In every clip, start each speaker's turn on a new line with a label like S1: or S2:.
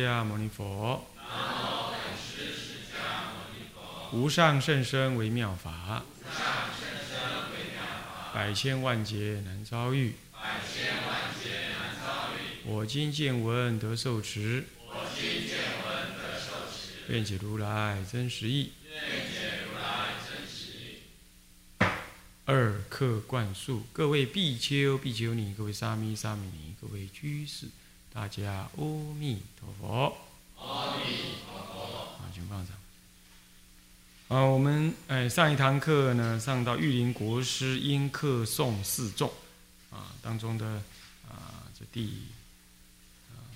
S1: 迦牟尼佛。无上甚深微妙法，百千万劫难遭遇。我今见闻得受持，愿解如来真实义。二课灌输，各位比丘、比丘尼，各位沙弥、沙弥尼，各位居士，大家阿弥陀佛。阿弥陀佛。啊，请放上。啊，我们哎上一堂课呢，上到玉林国师因客诵四众啊当中的啊这第啊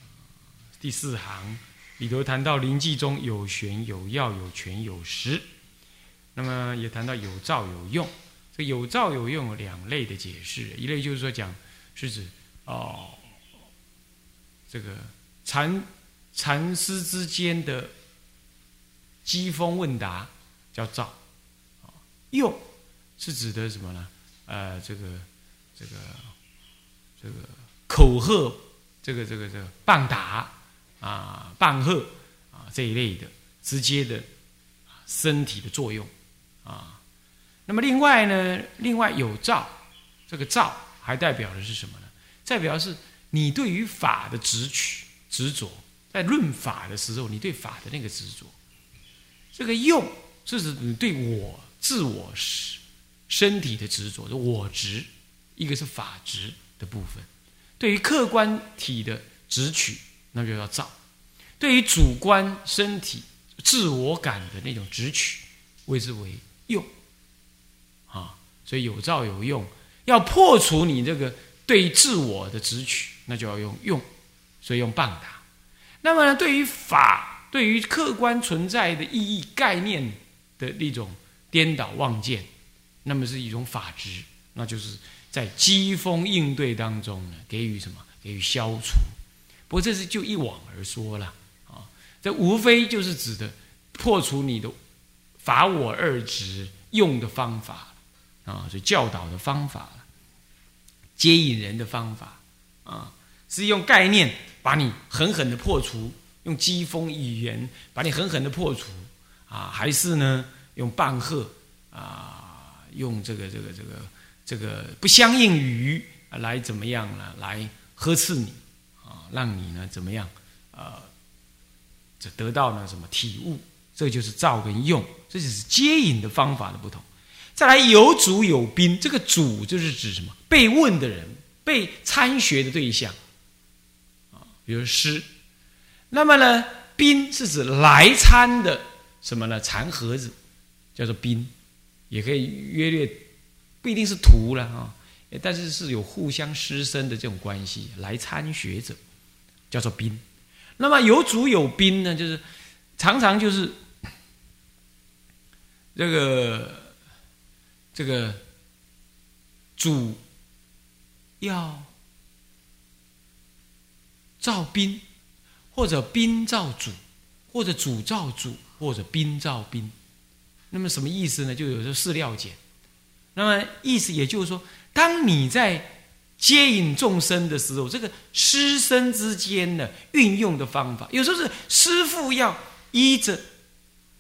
S1: 第四行里头谈到临济中有玄有要有权有实，那么也谈到有照有用。这有照有用有两类的解释，一类就是说讲是指哦这个禅禅师之间的机锋问答。叫造，啊，用是指的什么呢？呃，这个，这个，这个口喝，这个，这个，这个棒打啊，棒喝啊这一类的直接的身体的作用啊。那么另外呢，另外有造，这个造还代表的是什么呢？代表是你对于法的执取执着，在论法的时候，你对法的那个执着，这个用。这是你对我自我身身体的执着，的我执，一个是法执的部分；对于客观体的执取，那就叫造；对于主观身体自我感的那种执取，谓之为用。啊，所以有造有用，要破除你这个对自我的执取，那就要用用，所以用棒打。那么呢对于法，对于客观存在的意义概念。的一种颠倒妄见，那么是一种法执，那就是在机锋应对当中呢，给予什么？给予消除。不过这是就一往而说了啊，这无非就是指的破除你的法我二执用的方法啊，所以教导的方法，接引人的方法啊，是用概念把你狠狠的破除，用讥讽语言把你狠狠的破除。啊，还是呢，用棒喝啊，用这个这个这个这个不相应语来怎么样呢？来呵斥你啊，让你呢怎么样？呃，这得到呢什么体悟？这就是造跟用，这就是接引的方法的不同。再来有主有宾，这个主就是指什么？被问的人，被参学的对象，比如师。那么呢，宾是指来参的。什么呢？禅盒子叫做宾，也可以约略，不一定是徒了啊，但是是有互相师生的这种关系来参学者，叫做宾。那么有主有宾呢，就是常常就是这个这个主要造宾，或者宾造主，或者主造主。或者宾造宾，那么什么意思呢？就有时候是料简。那么意思也就是说，当你在接引众生的时候，这个师生之间的运用的方法，有时候是师傅要依着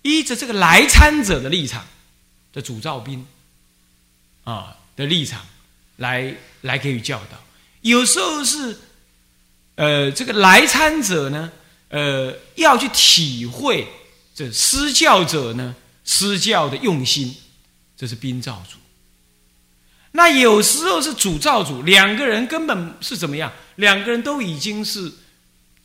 S1: 依着这个来参者的立场的主造宾啊的立场来来给予教导；有时候是呃这个来参者呢呃要去体会。这施教者呢，施教的用心，这是宾造主。那有时候是主造主，两个人根本是怎么样？两个人都已经是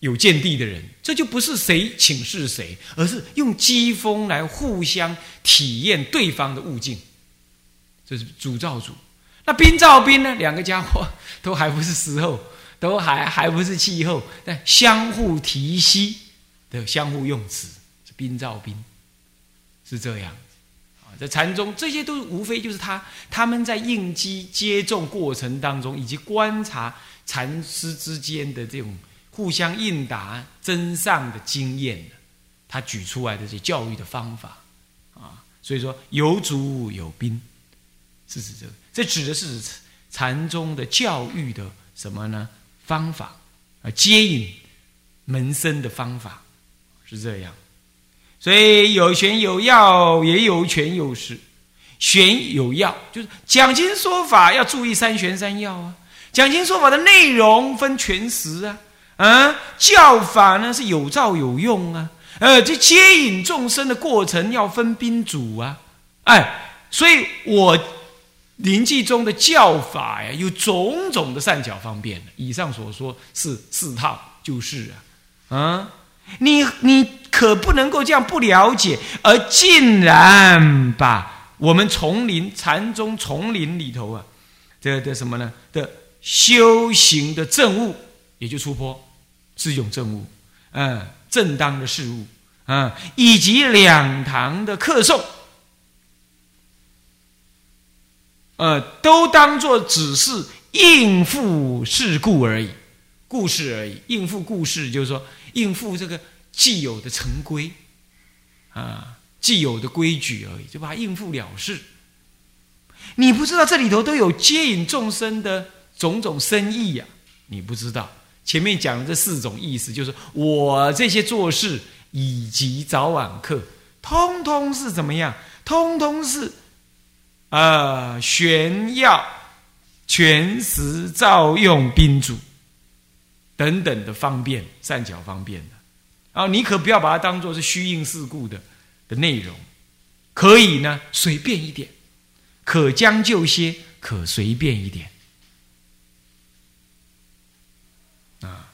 S1: 有见地的人，这就不是谁请示谁，而是用机锋来互相体验对方的悟境。这是主造主。那宾造宾呢？两个家伙 都还不是时候，都还还不是气候，但相互提息的相互用词是。宾造宾是这样啊，在禅宗，这些都无非就是他他们在应机接种过程当中，以及观察禅师之间的这种互相应答、真上的经验他举出来的这些教育的方法啊。所以说有主有宾，是指这个，这指的是禅宗的教育的什么呢？方法啊，接引门生的方法，是这样。所以有玄有要，也有权有实。玄有要，就是讲经说法要注意三玄三要啊。讲经说法的内容分全实啊，啊，教法呢是有照有用啊。呃，这接引众生的过程要分宾主啊。哎，所以我临济中的教法呀，有种种的善巧方便。以上所说是四套，就是啊，啊，你你可不能够这样不了解，而竟然把。我们丛林禅宗丛林里头啊，的的什么呢？的修行的正悟，也就出坡，是一种正悟，嗯，正当的事物，嗯，以及两堂的课诵，呃，都当做只是应付事故而已，故事而已，应付故事，就是说应付这个既有的成规，啊。既有的规矩而已，就把它应付了事。你不知道这里头都有接引众生的种种深意呀！你不知道前面讲的这四种意思，就是我这些做事以及早晚课，通通是怎么样？通通是呃，玄耀、全时照用宾主等等的方便善巧方便的啊！你可不要把它当做是虚应事故的。的内容可以呢，随便一点，可将就些，可随便一点啊。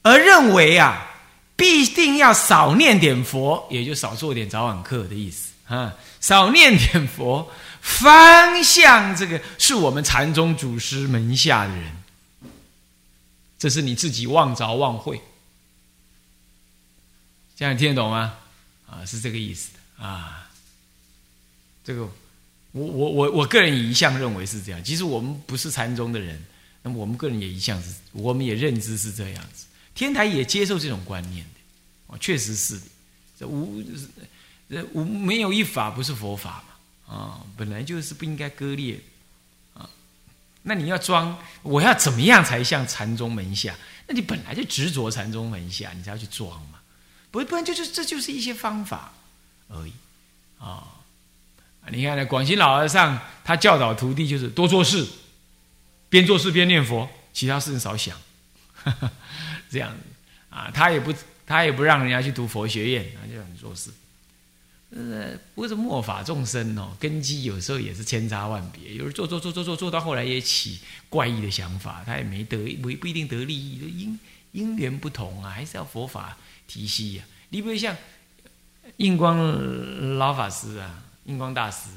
S1: 而认为啊，必定要少念点佛，也就少做点早晚课的意思啊。少念点佛，方向这个是我们禅宗祖师门下的人，这是你自己忘着忘会，这样听得懂吗？啊，是这个意思的啊。这个，我我我我个人也一向认为是这样。其实我们不是禅宗的人，那么我们个人也一向是，我们也认知是这样子。天台也接受这种观念的，哦，确实是。这无这无没有一法不是佛法嘛，啊，本来就是不应该割裂啊。那你要装，我要怎么样才像禅宗门下？那你本来就执着禅宗门下，你才要去装嘛。不，不然就是这就是一些方法而已啊！你看呢，广西老和尚他教导徒弟就是多做事，边做事边念佛，其他事情少想，这样子啊。他也不他也不让人家去读佛学院，他就很做事。呃，不过这末法众生哦，根基有时候也是千差万别，有人做做做做做做到后来也起怪异的想法，他也没得不不一定得利益，因因缘不同啊，还是要佛法。体系呀，你比如像印光老法师啊，印光大师，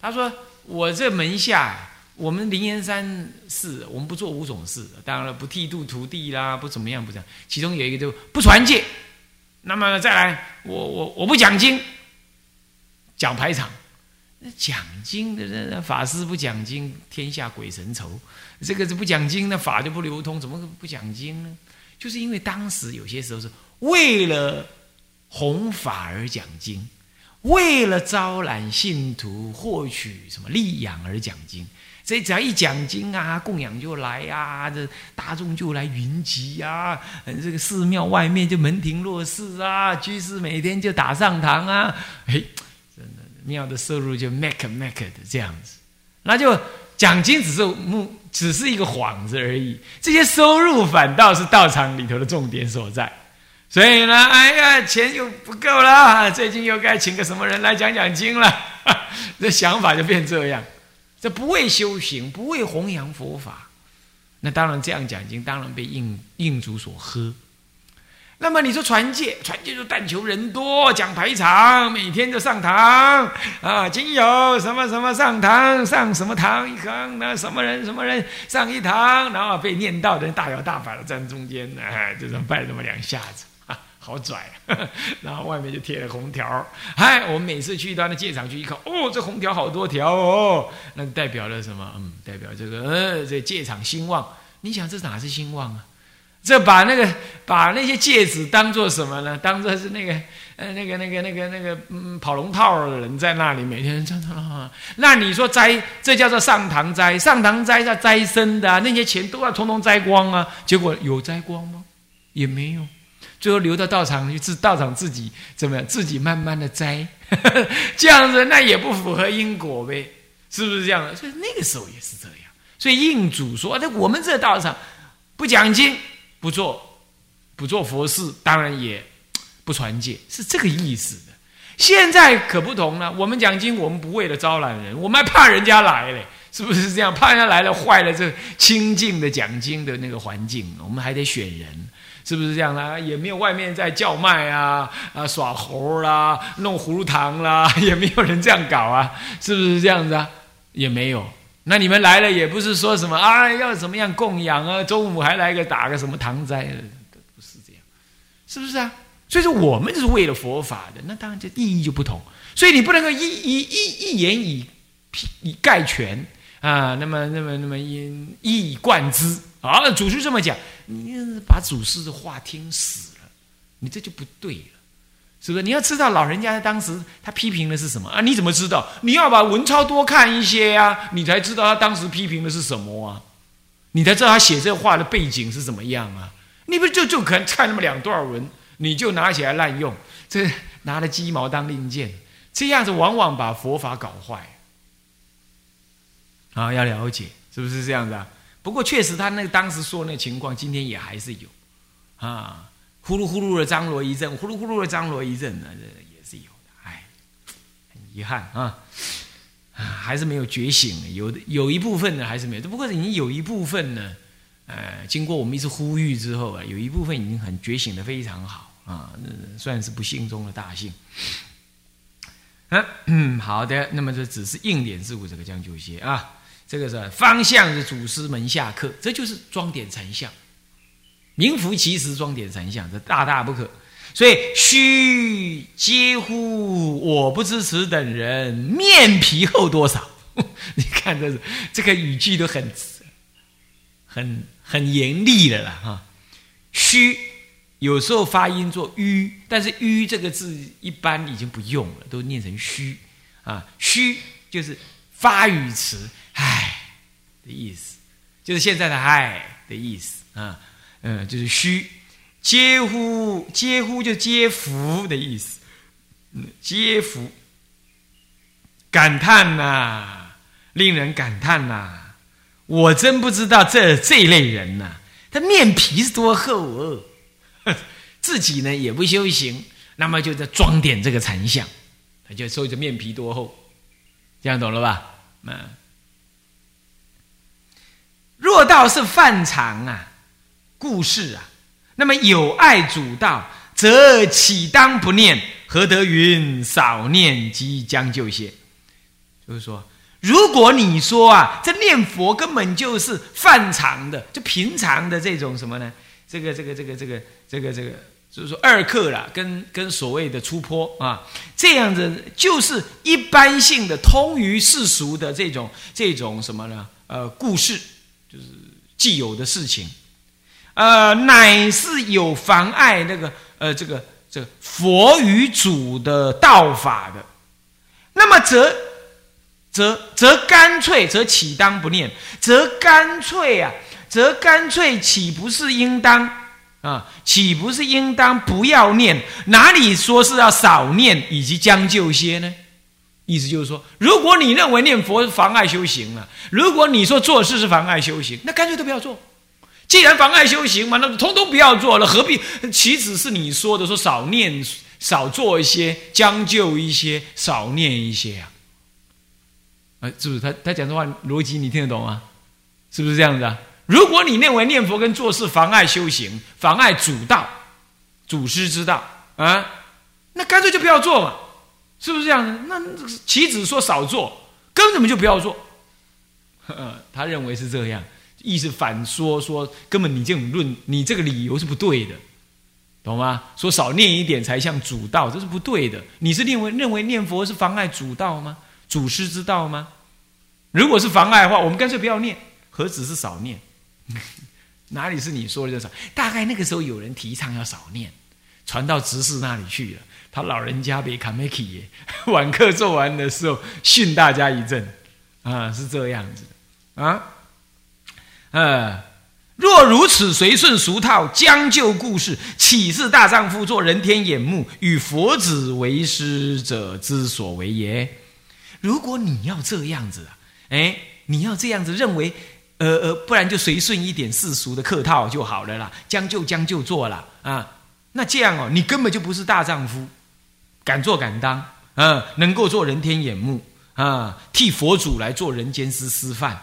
S1: 他说：“我这门下，我们灵岩山寺，我们不做五种事，当然了，不剃度徒弟啦，不怎么样，不这样。其中有一个就不传戒。那么再来，我我我不讲经，讲排场。那讲经的人，法师不讲经，天下鬼神愁。这个是不讲经，那法就不流通，怎么不讲经呢？就是因为当时有些时候是。”为了弘法而讲经，为了招揽信徒、获取什么利养而讲经，所以只要一讲经啊，供养就来呀，这大众就来云集呀，这个寺庙外面就门庭若市啊，居士每天就打上堂啊，哎，庙的收入就 make make 的这样子，那就奖金只是目，只是一个幌子而已，这些收入反倒是道场里头的重点所在。所以呢，哎呀，钱又不够了，最近又该请个什么人来讲讲经了，这想法就变这样。这不为修行，不为弘扬佛法，那当然这样讲经，当然被印印主所喝。那么你说传戒，传戒就但求人多，讲排场，每天就上堂啊，今有什么什么上堂，上什么堂一堂，那什么人什么人上一堂，然后被念到的人大摇大摆的站中间，哎，就这么拜那么两下子。好拽，然后外面就贴了红条嗨，我们每次去到那戒场去一看，哦，这红条好多条哦，那代表了什么？嗯，代表这个呃，这戒场兴旺。你想这哪是兴旺啊？这把那个把那些戒指当做什么呢？当做是那个呃那个那个那个那个嗯跑龙套的人在那里每天这样。那你说摘这叫做上堂摘，上堂摘叫摘生的，那些钱都要通通摘光啊。结果有摘光吗？也没有。最后留到道场去，自道场自己怎么样？自己慢慢的摘，这样子那也不符合因果呗，是不是这样的？所以那个时候也是这样。所以印主说：“那我们这道场不讲经，不做不做佛事，当然也不传戒，是这个意思的。现在可不同了，我们讲经，我们不为了招揽人，我们还怕人家来嘞，是不是这样？怕人家来了，坏了这清净的讲经的那个环境，我们还得选人。”是不是这样啦？也没有外面在叫卖啊啊耍猴啦，弄葫芦糖啦，也没有人这样搞啊，是不是这样子啊？也没有。那你们来了也不是说什么啊，要怎么样供养啊？中午还来个打个什么堂斋，不是这样，是不是啊？所以说我们是为了佛法的，那当然这意义就不同。所以你不能够一一一一言以以概全啊，那么那么那么一一以贯之。啊，祖师这么讲，你把祖师的话听死了，你这就不对了，是不是？你要知道老人家当时他批评的是什么啊？你怎么知道？你要把文抄多看一些呀，你才知道他当时批评的是什么啊？你才知道他写这话的背景是怎么样啊？你不就就可能看那么两段文，你就拿起来滥用，这拿了鸡毛当令箭，这样子往往把佛法搞坏。啊，要了解，是不是这样子啊？不过确实，他那个当时说那情况，今天也还是有，啊，呼噜呼噜的张罗一阵，呼噜呼噜的张罗一阵，那这也是有的，哎，很遗憾啊，还是没有觉醒，有的有一部分呢还是没有，不过已经有一部分呢，呃，经过我们一次呼吁之后啊，有一部分已经很觉醒的非常好啊，那算是不幸中的大幸。嗯，好的，那么这只是硬点事物这个将就些啊。这个是方向是祖师门下课，这就是装点禅相，名副其实装点禅相，这大大不可。所以须皆乎我不知此等人面皮厚多少？你看这是这个语句都很很很严厉的了哈。须有时候发音做吁，但是吁这个字一般已经不用了，都念成虚啊。虚就是发语词。唉的意思，就是现在的唉的意思啊，嗯，就是虚，嗟乎嗟乎就嗟福的意思，嗯，嗟福，感叹呐，令人感叹呐，我真不知道这这类人呐，他面皮是多厚哦，自己呢也不修行，那么就在装点这个禅相，他就说着面皮多厚，这样懂了吧？嗯。若道是范常啊，故事啊，那么有爱主道，则岂当不念？何得云少念即将就些？就是说，如果你说啊，这念佛根本就是泛常的，就平常的这种什么呢？这个这个这个这个这个这个，就是说二课了，跟跟所谓的出坡啊，这样子就是一般性的通于世俗的这种这种什么呢？呃，故事。就是既有的事情，呃，乃是有妨碍那个呃这个这个佛与主的道法的，那么则则则干脆则岂当不念？则干脆啊，则干脆岂不是应当啊？岂不是应当不要念？哪里说是要少念以及将就些呢？意思就是说，如果你认为念佛妨碍修行了，如果你说做事是妨碍修行，那干脆都不要做。既然妨碍修行嘛，那通通不要做了，何必？岂止是你说的说少念、少做一些、将就一些、少念一些啊？啊，是不是？他他讲的话逻辑你听得懂吗？是不是这样子啊？如果你认为念佛跟做事妨碍修行、妨碍主道、祖师之道啊，那干脆就不要做嘛。是不是这样？那岂止说少做，根本就不要做。他认为是这样，意思反说说根本你这种论，你这个理由是不对的，懂吗？说少念一点才像主道，这是不对的。你是认为认为念佛是妨碍主道吗？祖师之道吗？如果是妨碍的话，我们干脆不要念，何止是少念？哪里是你说的少？大概那个时候有人提倡要少念，传到执事那里去了。他老人家被卡梅奇耶，晚课做完的时候训大家一阵，啊，是这样子啊，呃，
S2: 若如此随顺俗套，将就故事，岂是大丈夫做人天眼目，与佛子为师者之所为也？如果你要这样子啊，哎，你要这样子认为，呃呃，不然就随顺一点世俗的客套就好了啦，将就将就做了啊。那这样哦，你根本就不是大丈夫，敢做敢当，啊，能够做人天眼目啊，替佛祖来做人间师师范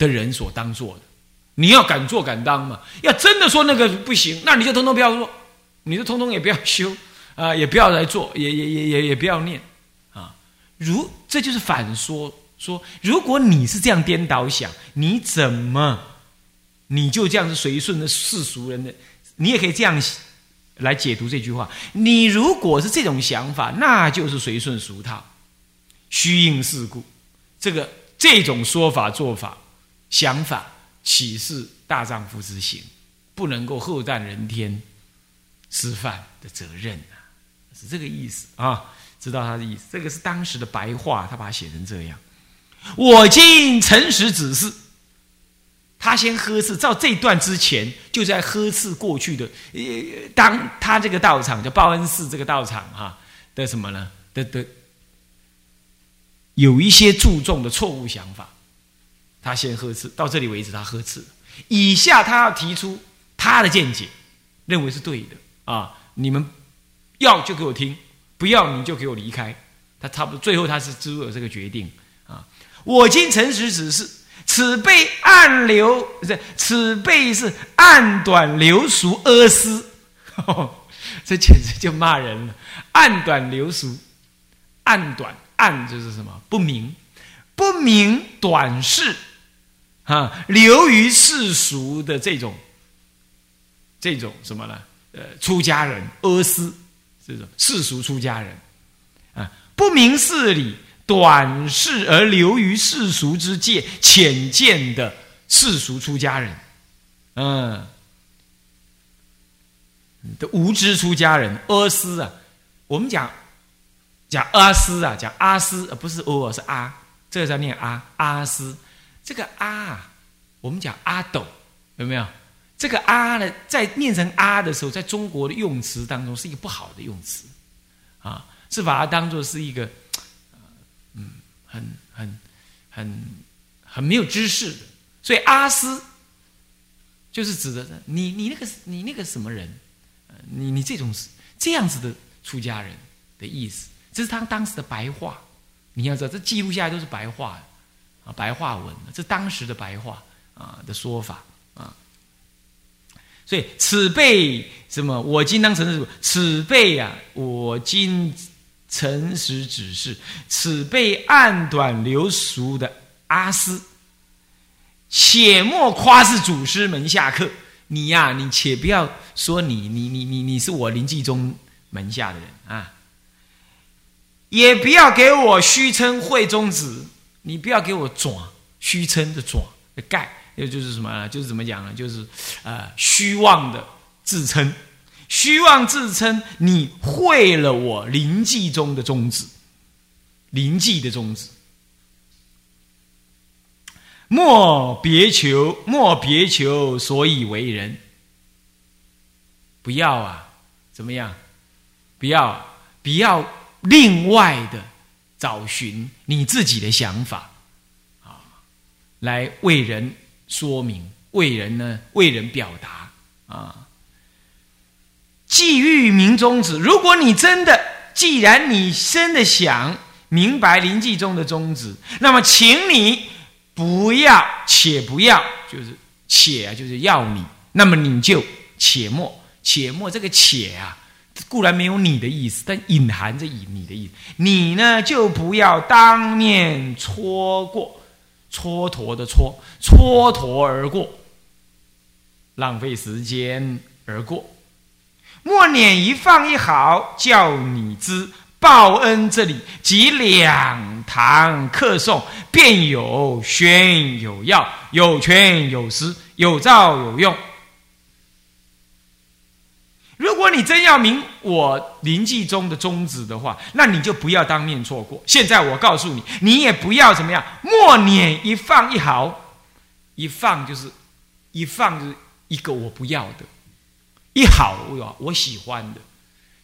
S2: 的人所当做的。你要敢做敢当嘛？要真的说那个不行，那你就通通不要做，你就通通也不要修 啊，也不要来做，也也也也也不要念啊。如这就是反说说，如果你是这样颠倒想，你怎么你就这样子随顺的世俗人的？你也可以这样来解读这句话：你如果是这种想法，那就是随顺俗套、虚应世故。这个这种说法、做法、想法。岂是大丈夫之行？不能够厚担人天吃饭的责任啊！是这个意思啊？知道他的意思？这个是当时的白话，他把它写成这样。我今诚实指示，他先呵斥，照这段之前就在呵斥过去的。呃，当他这个道场叫报恩寺这个道场哈的什么呢？的的有一些注重的错误想法。他先呵斥，到这里为止，他呵斥。以下他要提出他的见解，认为是对的啊！你们要就给我听，不要你就给我离开。他差不多最后他是做了这个决定啊！我今诚实指示，此辈暗流不是，此辈是暗短流俗阿私，这简直就骂人了。暗短流俗，暗短暗就是什么？不明，不明短视。啊，流于世俗的这种，这种什么呢？呃，出家人阿斯，这种世俗出家人，啊，不明事理，短视而流于世俗之界，浅见的世俗出家人，嗯，的无知出家人阿斯啊，我们讲讲阿斯啊，讲阿私，不是阿，是阿，这个叫念阿阿斯。这个啊，我们讲阿斗，有没有？这个啊呢，在念成啊的时候，在中国的用词当中是一个不好的用词，啊，是把它当做是一个，嗯，很很很很没有知识的。所以阿斯就是指的你你那个你那个什么人，你你这种这样子的出家人的意思，这是他当时的白话。你要知道，这记录下来都是白话。白话文，这当时的白话啊的说法啊，所以此辈什么？我今当诚实，此辈啊，我今诚实指示，此辈暗短流俗的阿斯，且莫夸是祖师门下客。你呀，你且不要说你，你你你你是我灵济宗门下的人啊，也不要给我虚称会中子。你不要给我转虚称的转的盖，也就是什么呢？就是怎么讲呢？就是呃虚妄的自称，虚妄自称，你会了我灵济中的宗旨，灵济的宗旨。莫别求，莫别求，所以为人。不要啊，怎么样？不要，不要另外的。找寻你自己的想法，啊，来为人说明，为人呢，为人表达啊。既欲明宗旨，如果你真的，既然你真的想明白灵济中的宗旨，那么，请你不要，且不要，就是且啊，就是要你，那么你就且莫，且莫这个且啊。固然没有你的意思，但隐含着以你的意思。你呢，就不要当面戳过，蹉跎的蹉，蹉跎而过，浪费时间而过。默念一放一好，叫你知报恩这里即两堂课诵，便有宣有要，有权有实，有照有用。如果你真要明我灵济中的宗旨的话，那你就不要当面错过。现在我告诉你，你也不要怎么样，默念一放一毫，一放就是一放就是一个我不要的，一好我我喜欢的，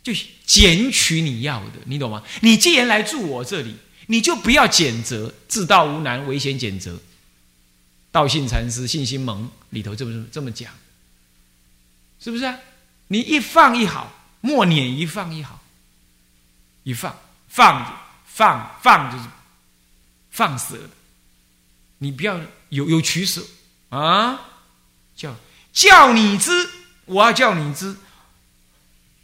S2: 就捡取你要的，你懂吗？你既然来住我这里，你就不要拣择，自道无难，危险拣择。道信禅师信心盟里头这么这么讲，是不是啊？你一放一好，默念一放一好，一放放放放就是放舍的，你不要有有取舍啊！叫叫你知，我要叫你知，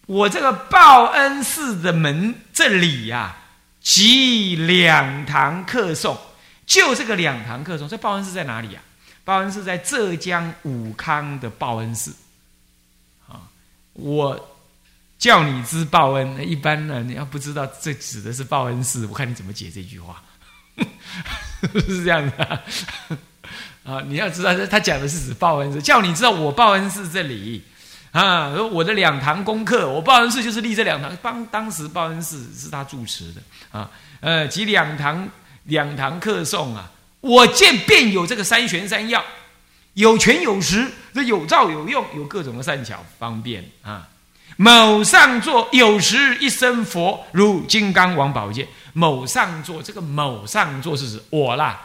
S2: 我这个报恩寺的门这里呀，集两堂课诵，就这个两堂课诵。这报恩寺在哪里呀？报恩寺在浙江武康的报恩寺。我叫你知报恩，一般呢，你要不知道这指的是报恩寺，我看你怎么解这句话，是这样的。啊，你要知道，他讲的是指报恩寺，叫你知道我报恩寺这里。啊，我的两堂功课，我报恩寺就是立这两堂，当当时报恩寺是他主持的。啊，呃，及两堂两堂课诵啊，我见便有这个三玄三要，有权有实，这有照有用，有各种的善巧方便啊。某上座有时一身佛，如金刚王宝剑。某上座，这个某上座是指我啦，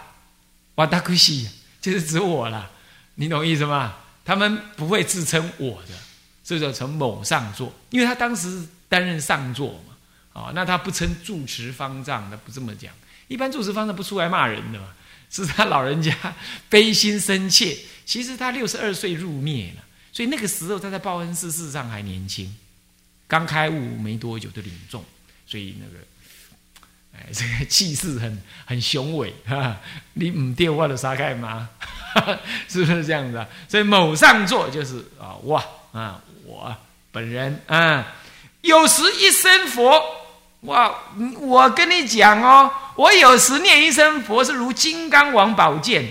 S2: 瓦达克西。就是指我啦，你懂意思吗？他们不会自称我的，这叫成某上座，因为他当时担任上座嘛，啊，那他不称住持方丈，他不这么讲。一般住持方丈不出来骂人的嘛，是他老人家 悲心深切。其实他六十二岁入灭了，所以那个时候他在报恩寺，事实上还年轻，刚开悟没多久就领众，所以那个。哎，这个气势很很雄伟哈！你唔电话的杀开吗？是不是这样子啊？所以某上座就是啊，哇啊，我本人啊，有时一声佛，哇，我跟你讲哦，我有时念一声佛是如金刚王宝剑，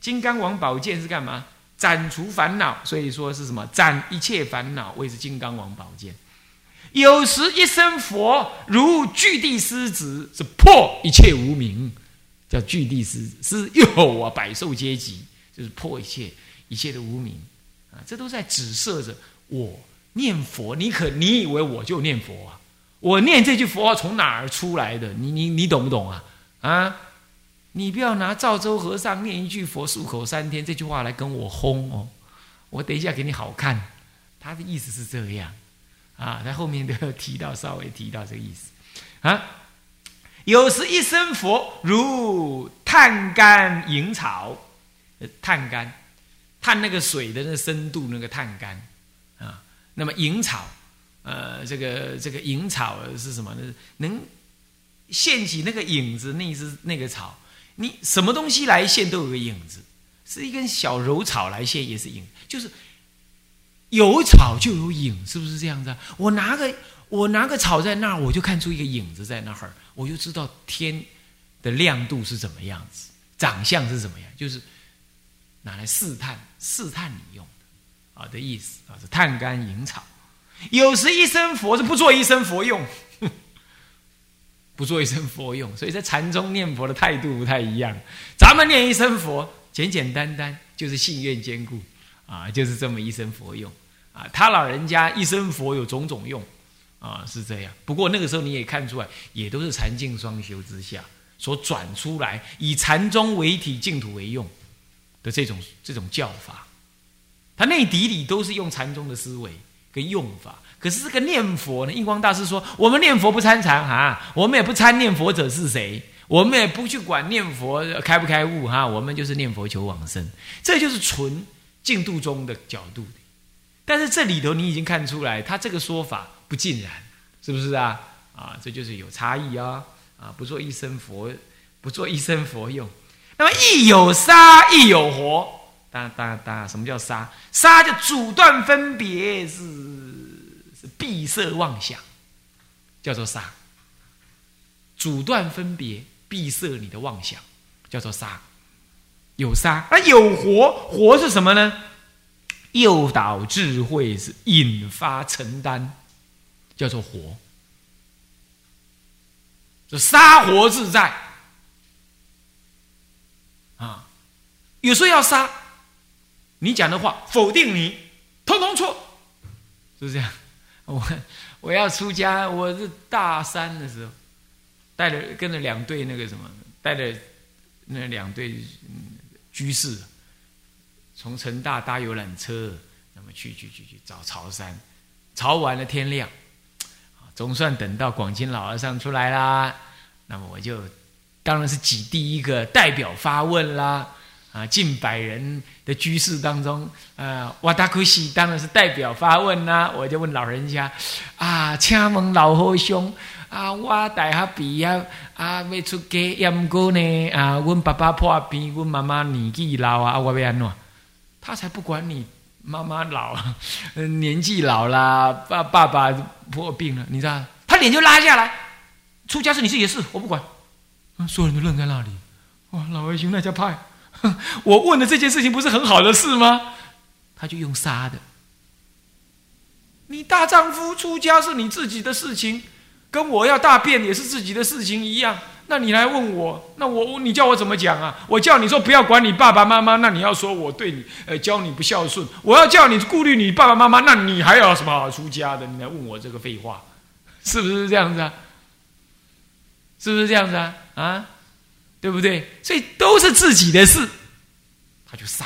S2: 金刚王宝剑是干嘛？斩除烦恼，所以说是什么？斩一切烦恼，谓之金刚王宝剑。有时一声佛如巨地狮子，是破一切无明，叫巨地狮子，是有啊，百兽阶级就是破一切一切的无明啊，这都在指涉着我念佛。你可你以为我就念佛啊？我念这句佛号从哪儿出来的？你你你懂不懂啊？啊，你不要拿赵州和尚念一句佛漱口三天这句话来跟我轰哦，我等一下给你好看。他的意思是这样。啊，在后面都有提到，稍微提到这个意思啊。有时一声佛如探干萤草，探干，探那个水的那深度，那个探干啊。那么萤草，呃，这个这个引草是什么？能现起那个影子，那是那个草。你什么东西来现都有个影子，是一根小柔草来现也是影，就是。有草就有影，是不是这样子？我拿个我拿个草在那儿，我就看出一个影子在那儿，我就知道天的亮度是怎么样子，长相是怎么样，就是拿来试探试探你用的啊的意思啊，是探干引草。有时一声佛是不做一声佛用，不做一声佛用，所以在禅宗念佛的态度不太一样。咱们念一声佛，简简单单就是信愿坚固。啊，就是这么一声佛用，啊，他老人家一声佛有种种用，啊，是这样。不过那个时候你也看出来，也都是禅净双修之下所转出来，以禅宗为体，净土为用的这种这种教法。他内底里都是用禅宗的思维跟用法。可是这个念佛呢，印光大师说，我们念佛不参禅哈，我们也不参念佛者是谁，我们也不去管念佛开不开悟哈，我们就是念佛求往生，这就是纯。净度中的角度，但是这里头你已经看出来，他这个说法不尽然，是不是啊？啊，这就是有差异啊！啊，不做一生佛，不做一生佛用。那么亦有杀，亦有活。当然，当然，当然，什么叫杀？杀就阻断分别，是是闭塞妄想，叫做杀。阻断分别，闭塞你的妄想，叫做杀。有杀，而有活，活是什么呢？诱导智慧是引发承担，叫做活。这杀活自在啊！有时候要杀，
S1: 你讲的话否定你，通通错，是不是这样？我我要出家，我是大三的时候，带着跟着两队那个什么，带着那两队居士，从成大搭游览车，那么去去去去找潮山，潮完了天亮，总算等到广金老和尚出来啦，那么我就当然是挤第一个代表发问啦。啊，近百人的居士当中，呃，瓦达库西当然是代表发问啦。我就问老人家，啊，请问老和尚，啊，我大学毕业，啊，要出家，要过呢，啊，我爸爸破病，我妈妈年纪老啊，我要安怎？他才不管你妈妈老，年纪老啦，爸爸爸破病了，你知道？他脸就拉下来，出家是你自己的事，我不管。所有人都愣在那里，哇，老和尚那叫派。我问的这件事情不是很好的事吗？他就用杀的。你大丈夫出家是你自己的事情，跟我要大便也是自己的事情一样。那你来问我，那我你叫我怎么讲啊？我叫你说不要管你爸爸妈妈，那你要说我对你呃教你不孝顺。我要叫你顾虑你爸爸妈妈，那你还有什么好出家的？你来问我这个废话，是不是这样子啊？是不是这样子啊？啊？对不对？所以都是自己的事，他就杀。